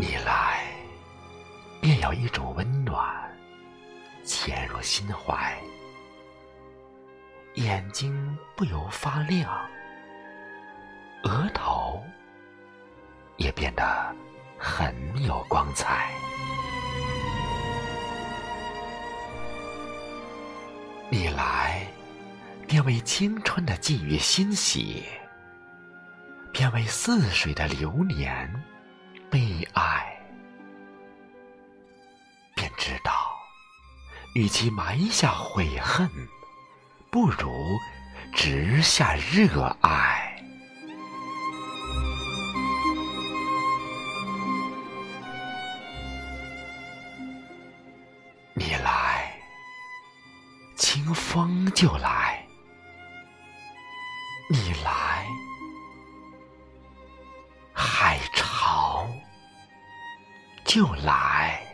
你来，便有一种温暖潜入心怀，眼睛不由发亮，额头也变得很有光彩。你来，便为青春的寄予欣喜，便为似水的流年悲哀，便知道，与其埋下悔恨，不如植下热爱。你来。清风就来，你来，就来。